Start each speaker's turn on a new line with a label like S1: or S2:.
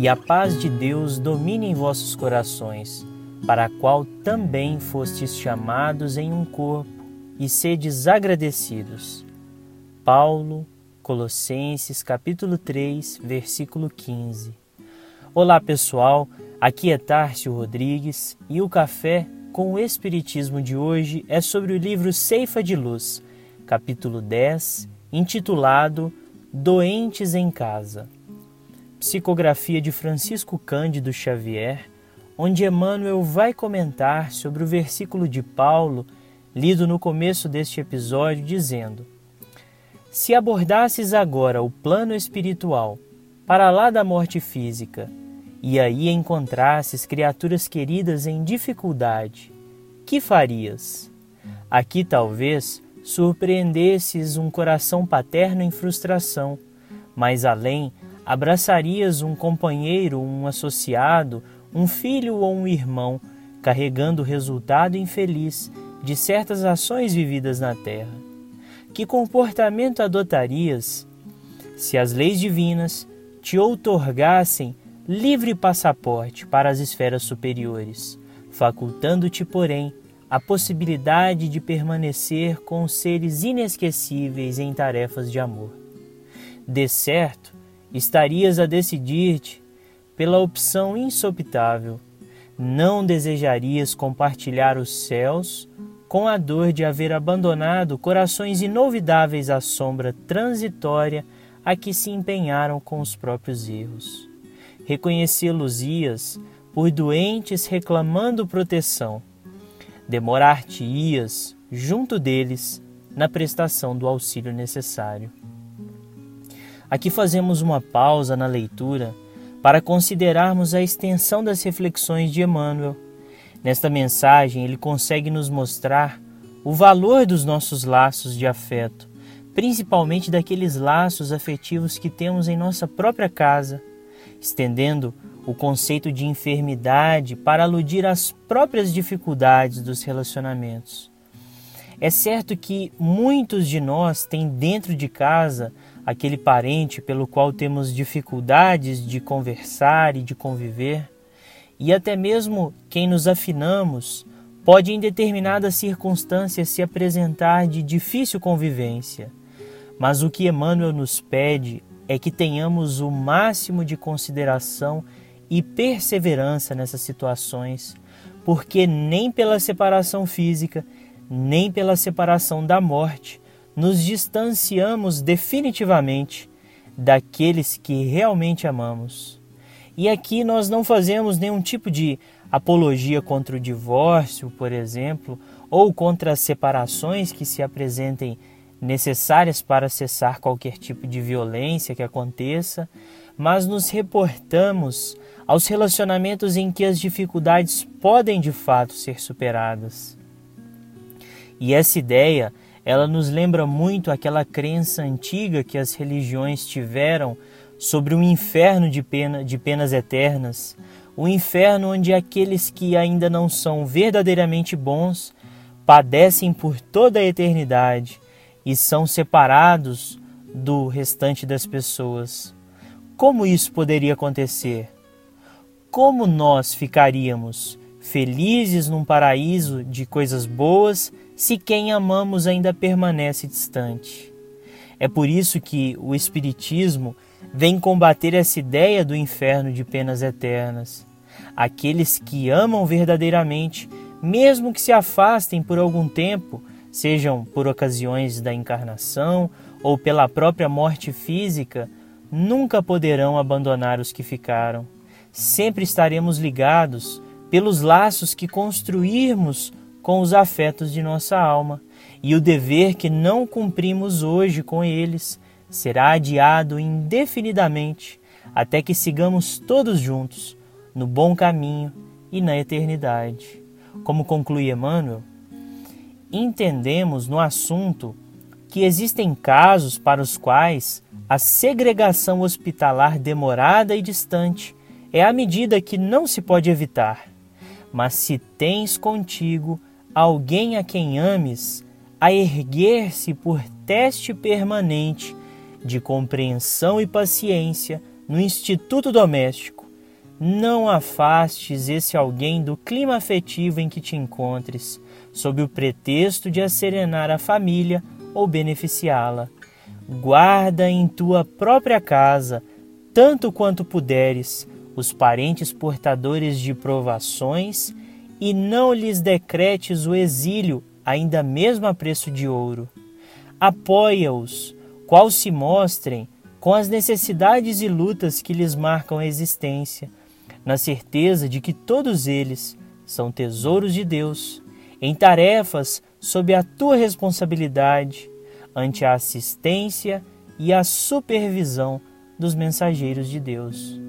S1: e a paz de Deus domine em vossos corações, para a qual também fostes chamados em um corpo, e sedes agradecidos. Paulo, Colossenses capítulo 3, versículo 15. Olá pessoal, aqui é Tárcio Rodrigues e o café com o Espiritismo de hoje é sobre o livro Ceifa de Luz, capítulo 10, intitulado Doentes em Casa. Psicografia de Francisco Cândido Xavier, onde Emmanuel vai comentar sobre o versículo de Paulo lido no começo deste episódio, dizendo: Se abordasses agora o plano espiritual, para lá da morte física, e aí encontrasses criaturas queridas em dificuldade, que farias? Aqui talvez surpreendesses um coração paterno em frustração, mais além abraçarias um companheiro, um associado, um filho ou um irmão, carregando o resultado infeliz de certas ações vividas na terra. Que comportamento adotarias se as leis divinas te outorgassem livre passaporte para as esferas superiores, facultando-te, porém, a possibilidade de permanecer com seres inesquecíveis em tarefas de amor. De certo, estarias a decidir-te pela opção insopitável. Não desejarias compartilhar os céus com a dor de haver abandonado corações inolvidáveis à sombra transitória a que se empenharam com os próprios erros. Reconhecê-los-ias por doentes reclamando proteção. Demorar-te-ias junto deles na prestação do auxílio necessário. Aqui fazemos uma pausa na leitura para considerarmos a extensão das reflexões de Emmanuel. Nesta mensagem, ele consegue nos mostrar o valor dos nossos laços de afeto, principalmente daqueles laços afetivos que temos em nossa própria casa, estendendo o conceito de enfermidade para aludir às próprias dificuldades dos relacionamentos. É certo que muitos de nós têm dentro de casa aquele parente pelo qual temos dificuldades de conversar e de conviver, e até mesmo quem nos afinamos pode em determinadas circunstâncias se apresentar de difícil convivência. Mas o que Emmanuel nos pede é que tenhamos o máximo de consideração e perseverança nessas situações, porque nem pela separação física nem pela separação da morte nos distanciamos definitivamente daqueles que realmente amamos. E aqui nós não fazemos nenhum tipo de apologia contra o divórcio, por exemplo, ou contra as separações que se apresentem necessárias para cessar qualquer tipo de violência que aconteça, mas nos reportamos aos relacionamentos em que as dificuldades podem de fato ser superadas. E essa ideia, ela nos lembra muito aquela crença antiga que as religiões tiveram sobre um inferno de, pena, de penas eternas, o um inferno onde aqueles que ainda não são verdadeiramente bons padecem por toda a eternidade e são separados do restante das pessoas. Como isso poderia acontecer? Como nós ficaríamos felizes num paraíso de coisas boas se quem amamos ainda permanece distante. É por isso que o Espiritismo vem combater essa ideia do inferno de penas eternas. Aqueles que amam verdadeiramente, mesmo que se afastem por algum tempo, sejam por ocasiões da encarnação ou pela própria morte física, nunca poderão abandonar os que ficaram. Sempre estaremos ligados pelos laços que construirmos com os afetos de nossa alma, e o dever que não cumprimos hoje com eles será adiado indefinidamente até que sigamos todos juntos no bom caminho e na eternidade. Como conclui Emmanuel, entendemos no assunto que existem casos para os quais a segregação hospitalar demorada e distante é a medida que não se pode evitar. Mas se tens contigo alguém a quem ames a erguer-se por teste permanente de compreensão e paciência no instituto doméstico, não afastes esse alguém do clima afetivo em que te encontres, sob o pretexto de acerenar a família ou beneficiá-la. Guarda em tua própria casa, tanto quanto puderes, os parentes portadores de provações e não lhes decretes o exílio, ainda mesmo a preço de ouro. Apoia-os, qual se mostrem com as necessidades e lutas que lhes marcam a existência, na certeza de que todos eles são tesouros de Deus, em tarefas sob a tua responsabilidade, ante a assistência e a supervisão dos mensageiros de Deus.